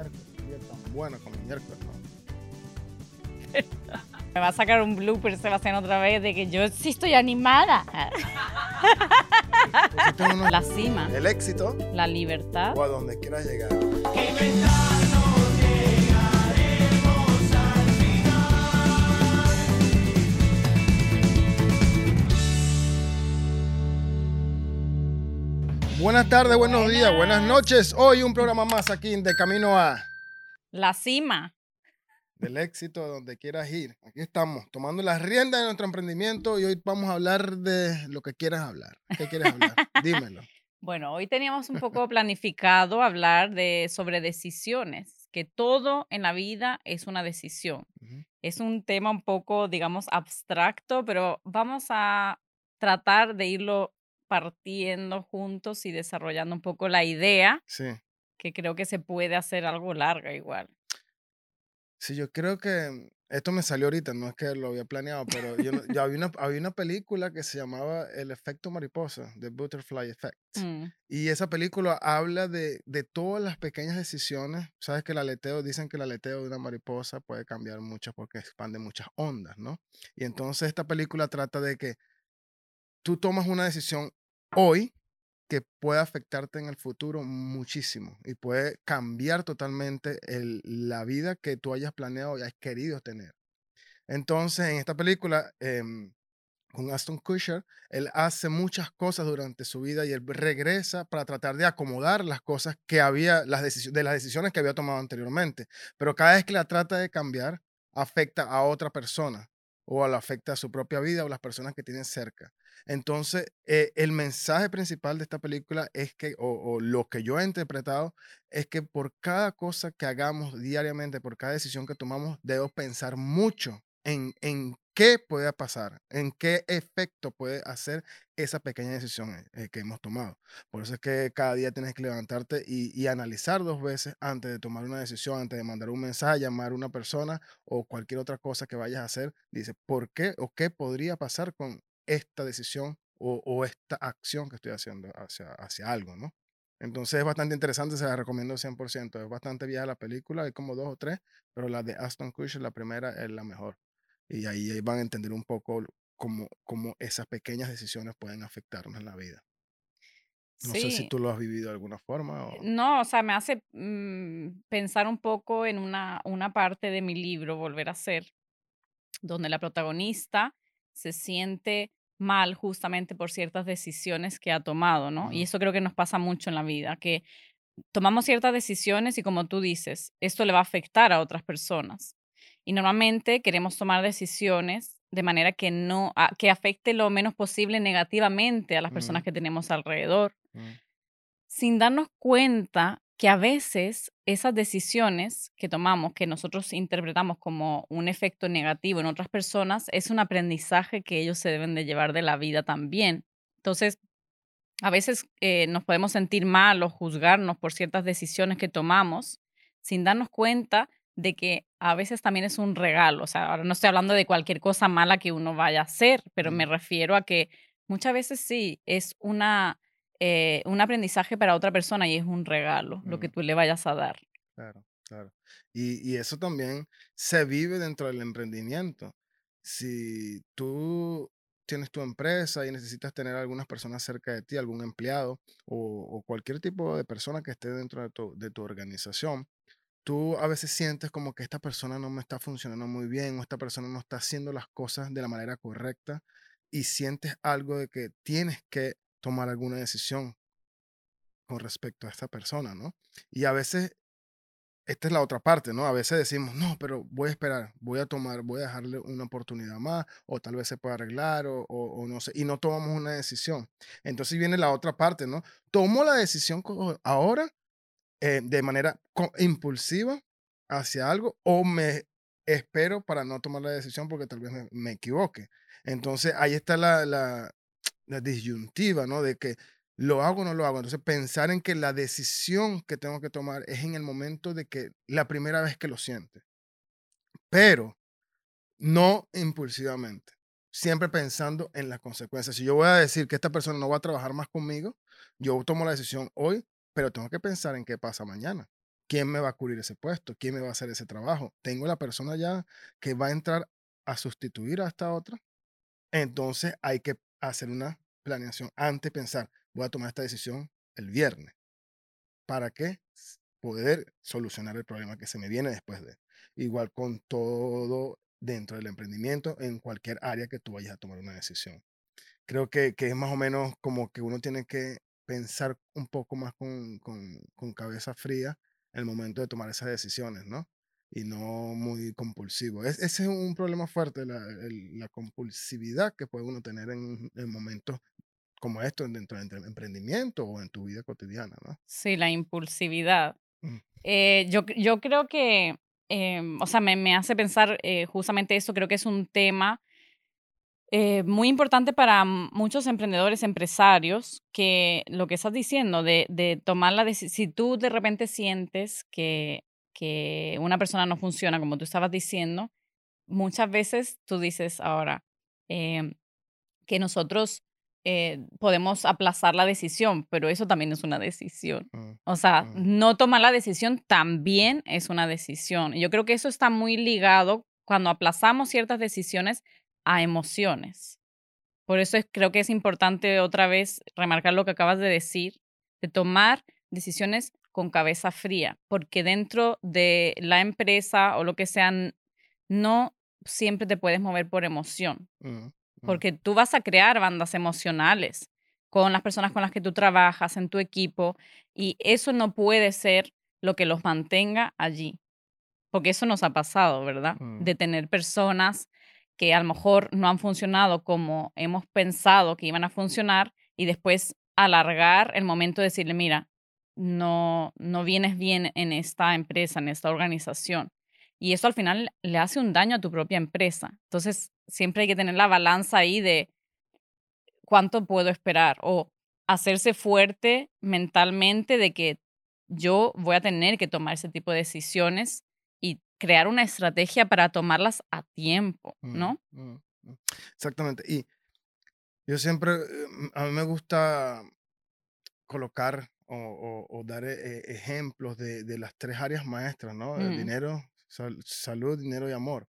miércoles. Día tan bueno como miércoles, ¿no? Me va a sacar un blooper Sebastián otra vez de que yo sí estoy animada. Uno- La cima, el éxito la libertad. o a donde quieras llegar. Buenas tardes, buenos días, buenas noches. Hoy un programa más aquí en De Camino a La cima. del éxito donde quieras ir. Aquí estamos tomando las riendas de nuestro emprendimiento y hoy vamos a hablar de lo que quieras hablar. ¿Qué quieres hablar? Dímelo. Bueno, hoy teníamos un poco planificado hablar de sobre decisiones, que todo en la vida es una decisión. Es un tema un poco, digamos, abstracto, pero vamos a tratar de irlo partiendo juntos y desarrollando un poco la idea, Sí. que creo que se puede hacer algo larga igual. Sí, yo creo que esto me salió ahorita, no es que lo había planeado, pero yo había, una, había una película que se llamaba El efecto mariposa, The Butterfly Effect. Mm, Y esa película habla de, de todas las pequeñas decisiones. Sabes que el aleteo, dicen que el aleteo de una mariposa puede cambiar mucho porque expande muchas ondas, ¿no? Y entonces esta película trata de que tú tomas una decisión hoy que puede afectarte en el futuro muchísimo y puede cambiar totalmente la vida que tú hayas planeado y has querido tener. Entonces, en esta película, em, con Aston Kutcher, él hace muchas cosas durante su vida y él regresa para tratar de acomodar las cosas que había, las de las decisiones que había tomado anteriormente. Pero cada vez que la trata de cambiar, afecta a otra persona o la afecta a su propia vida o las personas que tienen cerca. Entonces, eh, el mensaje principal de esta película es que, o, lo que yo he interpretado, es que por cada cosa que hagamos diariamente, por cada decisión que tomamos, debo pensar mucho en, en qué puede pasar, en qué efecto puede hacer esa pequeña decisión eh, eh, que hemos tomado. Por eso es que cada día tienes que levantarte y, y analizar dos veces antes de tomar una decisión, antes de mandar un mensaje, llamar a una persona o cualquier otra cosa que vayas a hacer. Dice, ¿por qué o qué podría pasar con esta decisión o, o esta acción que estoy haciendo hacia, hacia algo, ¿no? Entonces es bastante interesante, se la recomiendo 100%. Es bastante vieja la película, hay como dos o tres, pero la de Aston Kutcher, la primera, es la mejor. Y ahí ahí van a entender un poco cómo, cómo esas pequeñas decisiones pueden afectarnos en la vida. No sé si tú lo has vivido de alguna forma o... no, o sea, me hace mm, pensar un poco en una, una parte de mi libro, Volver a ser, donde la protagonista se siente mal justamente por ciertas decisiones que ha tomado, ¿no? Y eso creo que nos pasa mucho en la vida, que tomamos ciertas decisiones y como tú dices, esto le va a afectar a otras personas. Y normalmente queremos tomar decisiones de manera que no, a- que afecte lo menos posible negativamente a las personas Mm, que tenemos alrededor. Mm, sin darnos cuenta que a veces esas decisiones que tomamos, que nosotros interpretamos como un efecto negativo en otras personas, es un aprendizaje que ellos se deben de llevar de la vida también. Entonces, a veces eh, nos podemos sentir mal o juzgarnos por ciertas decisiones que tomamos sin darnos cuenta de que a veces también es un regalo. O sea, ahora no estoy hablando de cualquier cosa mala que uno vaya a hacer, pero me refiero a que muchas veces sí es una, eh, un aprendizaje para otra persona y es un regalo lo que tú le vayas a dar. claro, claro. Y, y eso también se vive dentro del emprendimiento. Si tú tienes tu empresa y necesitas tener algunas personas cerca de ti, algún empleado o, o cualquier tipo de persona que esté dentro de tu, de tu organización, tú a veces sientes como que esta persona no me está funcionando muy bien o esta persona no está haciendo las cosas de la manera correcta y sientes algo de que tienes que tomar alguna decisión con respecto a esta persona, ¿no? Y a veces, esta es la otra parte, ¿no? A veces decimos, no, pero voy a esperar, voy a tomar, voy a dejarle una oportunidad más o tal vez se pueda arreglar o, o- no sé, y no tomamos una decisión. Entonces viene la otra parte, ¿no? Tomo la decisión ahora eh, de manera impulsiva hacia algo o me espero para no tomar la decisión porque tal vez me, me equivoque. Entonces ahí está la, la, la disyuntiva, ¿no? De que lo hago o no lo hago. Entonces pensar en que la decisión que tengo que tomar es en el momento de que la primera vez que lo siente, pero no impulsivamente. Siempre pensando en las consecuencias. Si yo voy a decir que esta persona no va a trabajar más conmigo, yo tomo la decisión hoy, pero tengo que pensar en qué pasa mañana. ¿quién me va a cubrir ese puesto? ¿Quién me va a hacer ese trabajo? ¿Tengo la persona ya que va a entrar a sustituir a esta otra? Entonces hay que hacer una planeación antes de pensar, voy a tomar esta decisión el viernes. ¿Para qué? Poder solucionar el problema que se me viene después de. Igual con todo dentro del emprendimiento, en cualquier área que tú vayas a tomar una decisión. Creo que, que es más o menos como que uno tiene que pensar un poco más con, con, con cabeza fría en el momento de tomar esas decisiones, ¿no? Y no muy compulsivo. Es, ese es un problema fuerte, la, la compulsividad que puede uno tener en, en momentos como esto dentro del emprendimiento o en tu vida cotidiana, ¿no? Sí, la impulsividad. Mm. Eh, yo, yo creo que, em, o sea, me, me hace pensar eh, justamente eso, creo que es un tema eh, muy importante para muchos emprendedores, empresarios, que lo que estás diciendo, de, de tomar la decisión, si tú de repente sientes que, que una persona no funciona como tú estabas diciendo, muchas veces tú dices ahora em, que nosotros eh, podemos aplazar la decisión, pero eso también es una decisión. Mm, O sea, mm, no tomar la decisión también es una decisión. Yo creo que eso está muy ligado cuando aplazamos ciertas decisiones a emociones. Por eso es- creo que es importante otra vez remarcar lo que acabas de decir, de tomar decisiones con cabeza fría, porque dentro de la empresa o lo que sea, n- no siempre te puedes mover por emoción mm, mm, porque tú vas a crear bandas emocionales con las personas con las que tú trabajas en tu equipo y eso no puede ser lo que los mantenga allí, porque eso nos ha pasado, ¿verdad? mm, De tener personas que a lo mejor no han funcionado como hemos pensado que iban a funcionar y después alargar el momento de decirle, mira, no, no vienes bien en esta empresa, en esta organización. Y eso al final le hace un daño a tu propia empresa. Entonces, siempre hay que tener la balanza ahí de cuánto puedo esperar o hacerse fuerte mentalmente de que yo voy a tener que tomar ese tipo de decisiones crear una estrategia para tomarlas a tiempo, mm, ¿no? mm, mm. Exactamente. Y yo siempre, eh, a mí me gusta colocar o, o- o dar eh, eh, ejemplos de, de las tres áreas maestras, ¿no? El Mm, dinero, sal- salud, dinero y amor.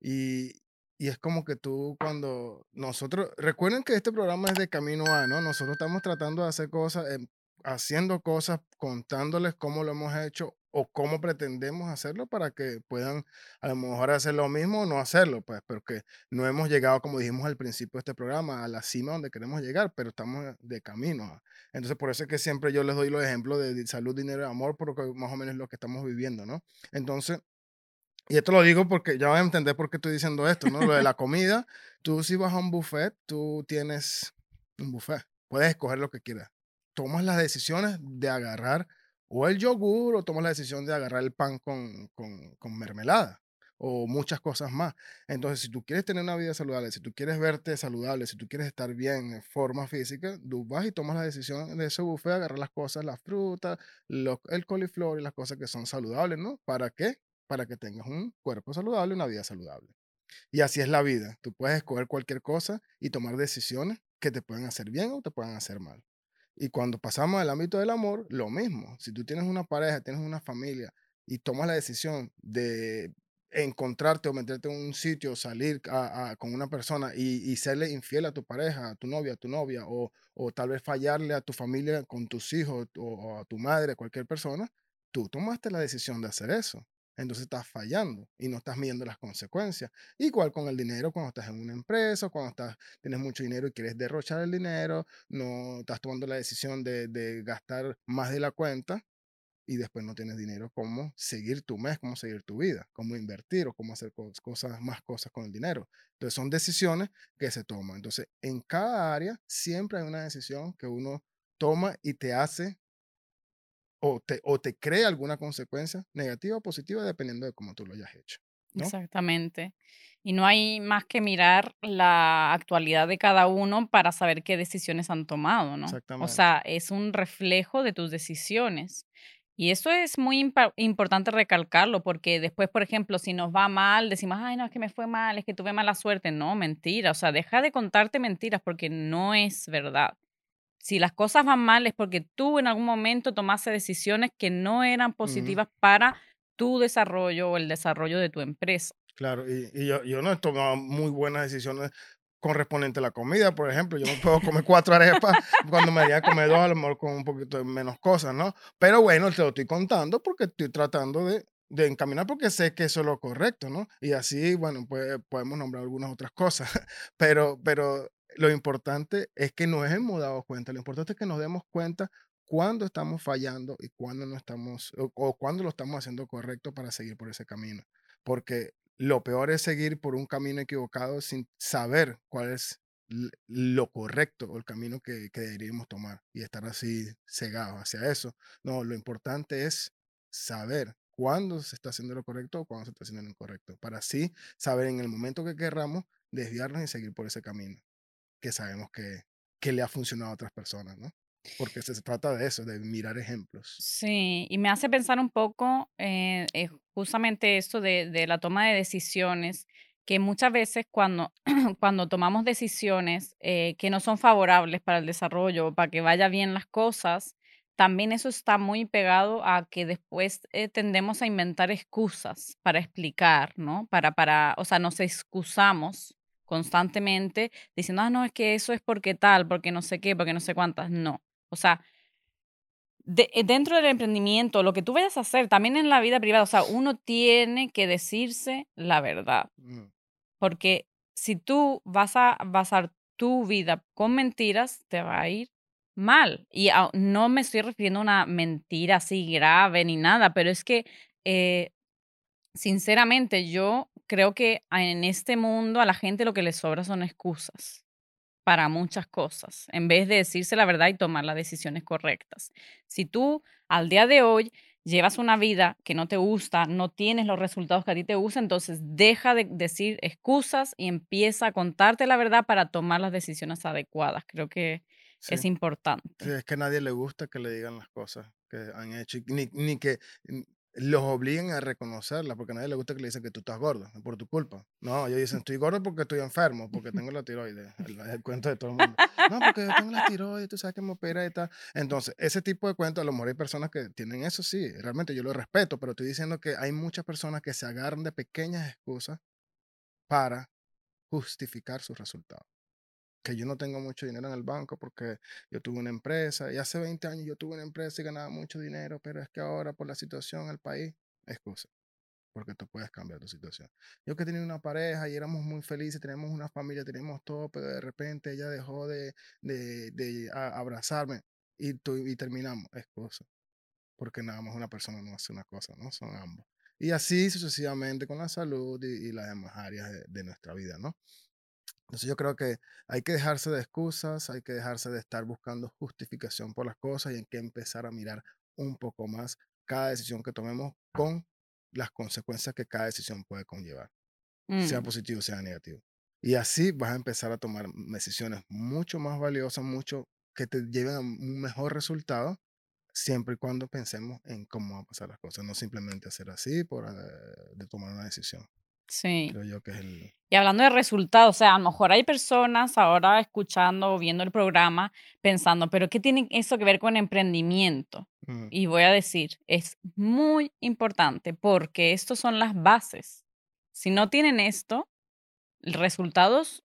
Y, y es como que tú cuando nosotros, recuerden que este programa es de camino a, ¿no? Nosotros estamos tratando de hacer cosas, em, haciendo cosas, contándoles cómo lo hemos hecho o cómo pretendemos hacerlo para que puedan a lo mejor hacer lo mismo o no hacerlo, pues, pero que no hemos llegado, como dijimos al principio de este programa, a la cima donde queremos llegar, pero estamos de camino. a- Entonces, por eso es que siempre yo les doy los ejemplos de salud, dinero y amor, porque más o menos es lo que estamos viviendo, ¿no? Entonces, y esto lo digo porque ya van a entender por qué estoy diciendo esto, ¿no? Lo de la comida, tú si vas a un buffet, tú tienes un buffet, puedes escoger lo que quieras. Tomas las decisiones de agarrar o el yogur o tomas la decisión de agarrar el pan con, con, mermelada o muchas cosas más. Entonces, si tú quieres tener una vida saludable, si tú quieres verte saludable, si tú quieres estar bien en forma física, tú vas y tomas la decisión de ese buffet, agarrar las cosas, las frutas, el coliflor y las cosas que son saludables, ¿no? ¿Para qué? para que tengas un cuerpo saludable, una vida saludable. Y así es la vida. Tú puedes escoger cualquier cosa y tomar decisiones que te pueden hacer bien o te pueden hacer mal. Y cuando pasamos al ámbito del amor, lo mismo. Si tú tienes una pareja, tienes una familia y tomas la decisión de encontrarte o meterte en un sitio, salir con una persona y, serle infiel a tu pareja, a tu novia, a tu novia, o, o tal vez fallarle a tu familia con tus hijos o, o a tu madre, cualquier persona, tú tomaste la decisión de hacer eso. Entonces estás fallando y no estás midiendo las consecuencias. Igual con el dinero, cuando estás en una empresa, cuando estás, tienes mucho dinero y quieres derrochar el dinero, no estás tomando la decisión de, de gastar más de la cuenta y después no tienes dinero, cómo seguir tu mes, cómo seguir tu vida, cómo invertir o cómo hacer cos- cosas, más cosas con el dinero. Entonces son decisiones que se toman. Entonces en cada área siempre hay una decisión que uno toma y te hace o te, o te crea alguna consecuencia negativa o positiva dependiendo de cómo tú lo hayas hecho. ¿no? exactamente. Y no hay más que mirar la actualidad de cada uno para saber qué decisiones han tomado, ¿no? O Exactamente. sea, es un reflejo de tus decisiones. Y eso es muy importante recalcarlo, porque después, por ejemplo, si nos va mal, decimos, ay, no, es que me fue mal, es que tuve mala suerte. No, mentira. O sea, deja de contarte mentiras porque no es verdad. Si las cosas van mal es porque tú en algún momento tomaste decisiones que no eran positivas para tu desarrollo o el desarrollo de tu empresa. Claro, y, yo, yo no he tomado muy buenas decisiones correspondiente a la comida, por ejemplo. Yo no puedo comer cuatro arepas cuando me haría comer dos, a lo mejor con un poquito menos cosas, ¿no? Pero bueno, te lo estoy contando porque estoy tratando de, de encaminar porque sé que eso es lo correcto, ¿no? Y así, bueno, pues podemos nombrar algunas otras cosas, pero, pero lo importante es que no es hemos dado cuenta, lo importante es que nos demos cuenta cuándo estamos fallando y cuándo no estamos, o, o cuándo lo estamos haciendo correcto para seguir por ese camino. Porque lo peor es seguir por un camino equivocado sin saber cuál es lo correcto o el camino que, que deberíamos tomar y estar así cegados hacia eso. No, lo importante es saber cuándo se está haciendo lo correcto o cuándo se está haciendo lo incorrecto, para así saber en el momento que querramos desviarnos y seguir por ese camino que sabemos que, que le ha funcionado a otras personas, ¿no? Porque se trata de eso, de mirar ejemplos. Sí, y me hace pensar un poco eh, eh, justamente esto de, la toma de decisiones, que muchas veces cuando, cuando tomamos decisiones eh, que no son favorables para el desarrollo, para que vaya bien las cosas, también eso está muy pegado a que después tendemos a inventar excusas para explicar, ¿no? Para, para, o sea, nos excusamos constantemente diciendo, ah, no, es que eso es porque tal, porque no sé qué, porque no sé cuántas. No. O sea, eh, dentro del emprendimiento, lo que tú vayas a hacer, también en la vida privada, o sea, uno tiene que decirse la verdad. Mm. Porque si tú vas a basar tu vida con mentiras, te va a ir mal. Y no me estoy refiriendo a una mentira así grave ni nada, pero es que, eh, sinceramente, yo creo que en este mundo a la gente lo que le sobra son excusas para muchas cosas, en vez de decirse la verdad y tomar las decisiones correctas. Si tú al día de hoy llevas una vida que no te gusta, no tienes los resultados que a ti te gustan, entonces deja de decir excusas y empieza a contarte la verdad para tomar las decisiones adecuadas. Creo que es importante. Sí, es que a nadie le gusta que le digan las cosas que han hecho, ni, ni que los obliguen a reconocerla, porque a nadie le gusta que le dicen que tú estás gordo, por tu culpa. No, ellos dicen, estoy gordo porque estoy enfermo, porque tengo la tiroides, el, el cuento de todo el mundo. No, porque yo tengo la tiroides, tú sabes que me opera y tal. Entonces, ese tipo de cuentos, a lo mejor hay personas que tienen eso, sí, realmente yo lo respeto, pero estoy diciendo que hay muchas personas que se agarran de pequeñas excusas para justificar sus resultados que yo no tengo mucho dinero en el banco porque yo tuve una empresa y hace 20 años yo tuve una empresa y ganaba mucho dinero, pero es que ahora por la situación el país, excusa, porque tú puedes cambiar tu situación. Yo que tenía una pareja y éramos muy felices, teníamos una familia, teníamos todo, pero de repente ella dejó de, de, de abrazarme y, y terminamos, excusa, porque nada más una persona no hace una cosa, ¿no? Son ambos. Y así sucesivamente con la salud y, las demás áreas de, de nuestra vida, ¿no? Entonces yo creo que hay que dejarse de excusas, hay que dejarse de estar buscando justificación por las cosas y hay que empezar a mirar un poco más cada decisión que tomemos con las consecuencias que cada decisión puede conllevar, sea mm. positivo, sea negativo. Y así vas a empezar a tomar decisiones mucho más valiosas, mucho que te lleven a un mejor resultado, siempre y cuando pensemos en cómo van a pasar las cosas, no simplemente hacer así por eh, de tomar una decisión. Sí. Creo yo que es el... Y hablando de resultados, o sea, a lo mejor hay personas ahora escuchando o viendo el programa pensando, pero ¿qué tiene eso que ver con emprendimiento? Mm. Y voy a decir, es muy importante porque estos son las bases. Si no tienen esto, resultados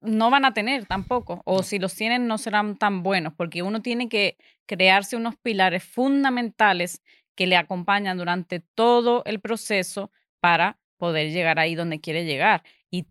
no van a tener tampoco, o si los tienen no serán tan buenos, porque uno tiene que crearse unos pilares fundamentales que le acompañan durante todo el proceso para poder llegar ahí donde quiere llegar. Y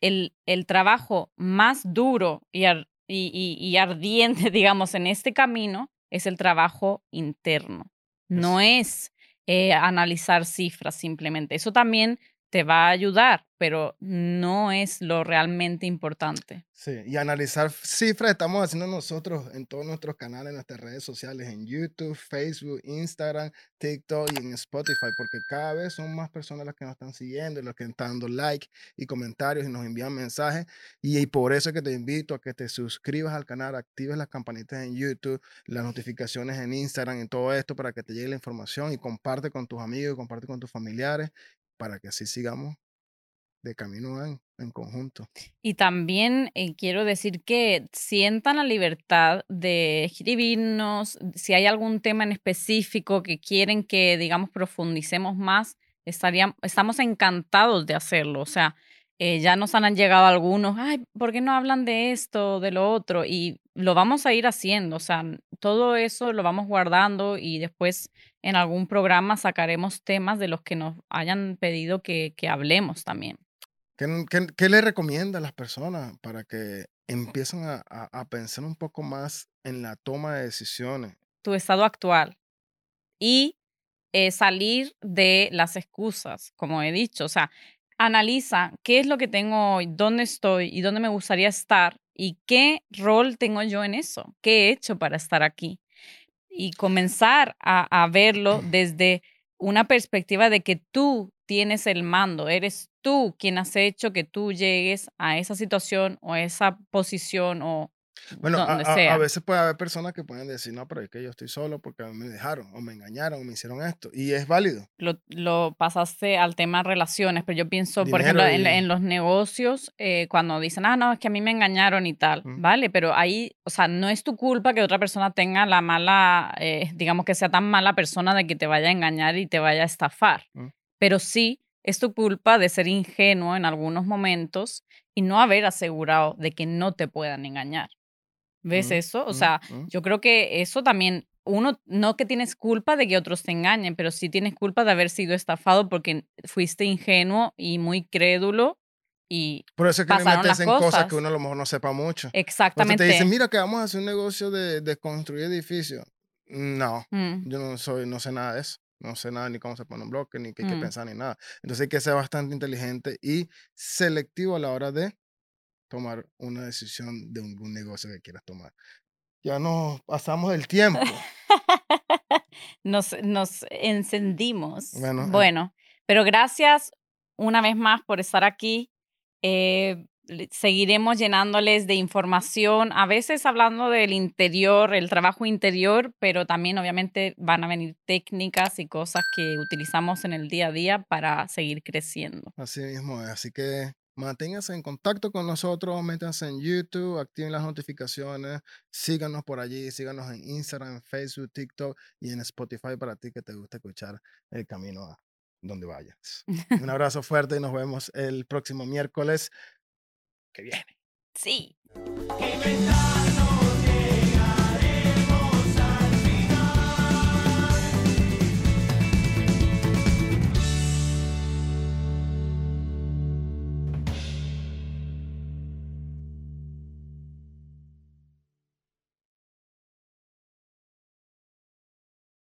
el, el trabajo más duro y, y, ardiente, digamos, en este camino es el trabajo interno. No es eh, analizar cifras simplemente. Eso también te va a ayudar, pero no es lo realmente importante. Sí, y analizar cifras estamos haciendo nosotros en todos nuestros canales, en nuestras redes sociales, en YouTube, Facebook, Instagram, TikTok y en Spotify, porque cada vez son más personas las que nos están siguiendo, las que están dando like y comentarios y nos envían mensajes. Y, por eso es que te invito a que te suscribas al canal, actives las campanitas en YouTube, las notificaciones en Instagram y todo esto para que te llegue la información y comparte con tus amigos, comparte con tus familiares para que así sigamos de camino en, en conjunto. Y también eh, quiero decir que sientan la libertad de escribirnos, si hay algún tema en específico que quieren que, digamos, profundicemos más, estaríamos, estamos encantados de hacerlo. O sea, eh, ya nos han llegado algunos, ay, ¿por qué no hablan de esto, de lo otro? Y lo vamos a ir haciendo, o sea, todo eso lo vamos guardando y después en algún programa sacaremos temas de los que nos hayan pedido que, que hablemos también. ¿Qué, qué, qué le recomienda a las personas para que empiecen a, a, a pensar un poco más en la toma de decisiones? Tu estado actual y eh, salir de las excusas, como he dicho, o sea, analiza qué es lo que tengo hoy, dónde estoy y dónde me gustaría estar y qué rol tengo yo en eso, qué he hecho para estar aquí. Y comenzar a, a verlo desde una perspectiva de que tú tienes el mando, eres tú quien has hecho que tú llegues a esa situación o esa posición o Bueno, a, veces puede haber personas que pueden decir, no, pero es que yo estoy solo porque me dejaron o me engañaron o me hicieron esto. Y es válido. lo, lo pasaste al tema relaciones, pero yo pienso, por ejemplo, Dinero en, los negocios, eh, cuando dicen, ah, no, es que a mí me engañaron y tal, Mm, ¿vale? Pero ahí, o sea, no es tu culpa que otra persona tenga la mala, eh, digamos que sea tan mala persona de que te vaya a engañar y te vaya a estafar, mm, pero sí es tu culpa de ser ingenuo en algunos momentos y no haber asegurado de que no te puedan engañar. ¿Ves mm, eso? O mm, sea, mm. yo creo que eso también, uno, no que tienes culpa de que otros te engañen, pero sí tienes culpa de haber sido estafado porque fuiste ingenuo y muy crédulo y Por eso es que pasaron metes las en cosas que cosas. uno a lo mejor no sepa mucho. Eso te dicen, Exactamente. mira que vamos a hacer un negocio de, de construir edificios. No, Mm, yo no soy, no sé nada de eso. No sé nada ni cómo se pone un bloque, ni qué hay que mm. pensar, ni nada. Entonces hay que ser bastante inteligente y selectivo a la hora de tomar una decisión de un, un negocio que quieras tomar. Ya nos pasamos del tiempo. Nos, nos encendimos. Bueno, eh, Bueno, pero gracias una vez más por estar aquí. Eh, seguiremos llenándoles de información, a veces hablando del interior, el trabajo interior, pero también obviamente van a venir técnicas y cosas que utilizamos en el día a día para seguir creciendo. así mismo. Así que manténganse en contacto con nosotros, métanse en YouTube, activen las notificaciones, síganos por allí, síganos en Instagram, Facebook, TikTok y en Spotify para ti que te gusta escuchar el camino a donde vayas. Un abrazo fuerte y nos vemos el próximo miércoles que viene. Sí.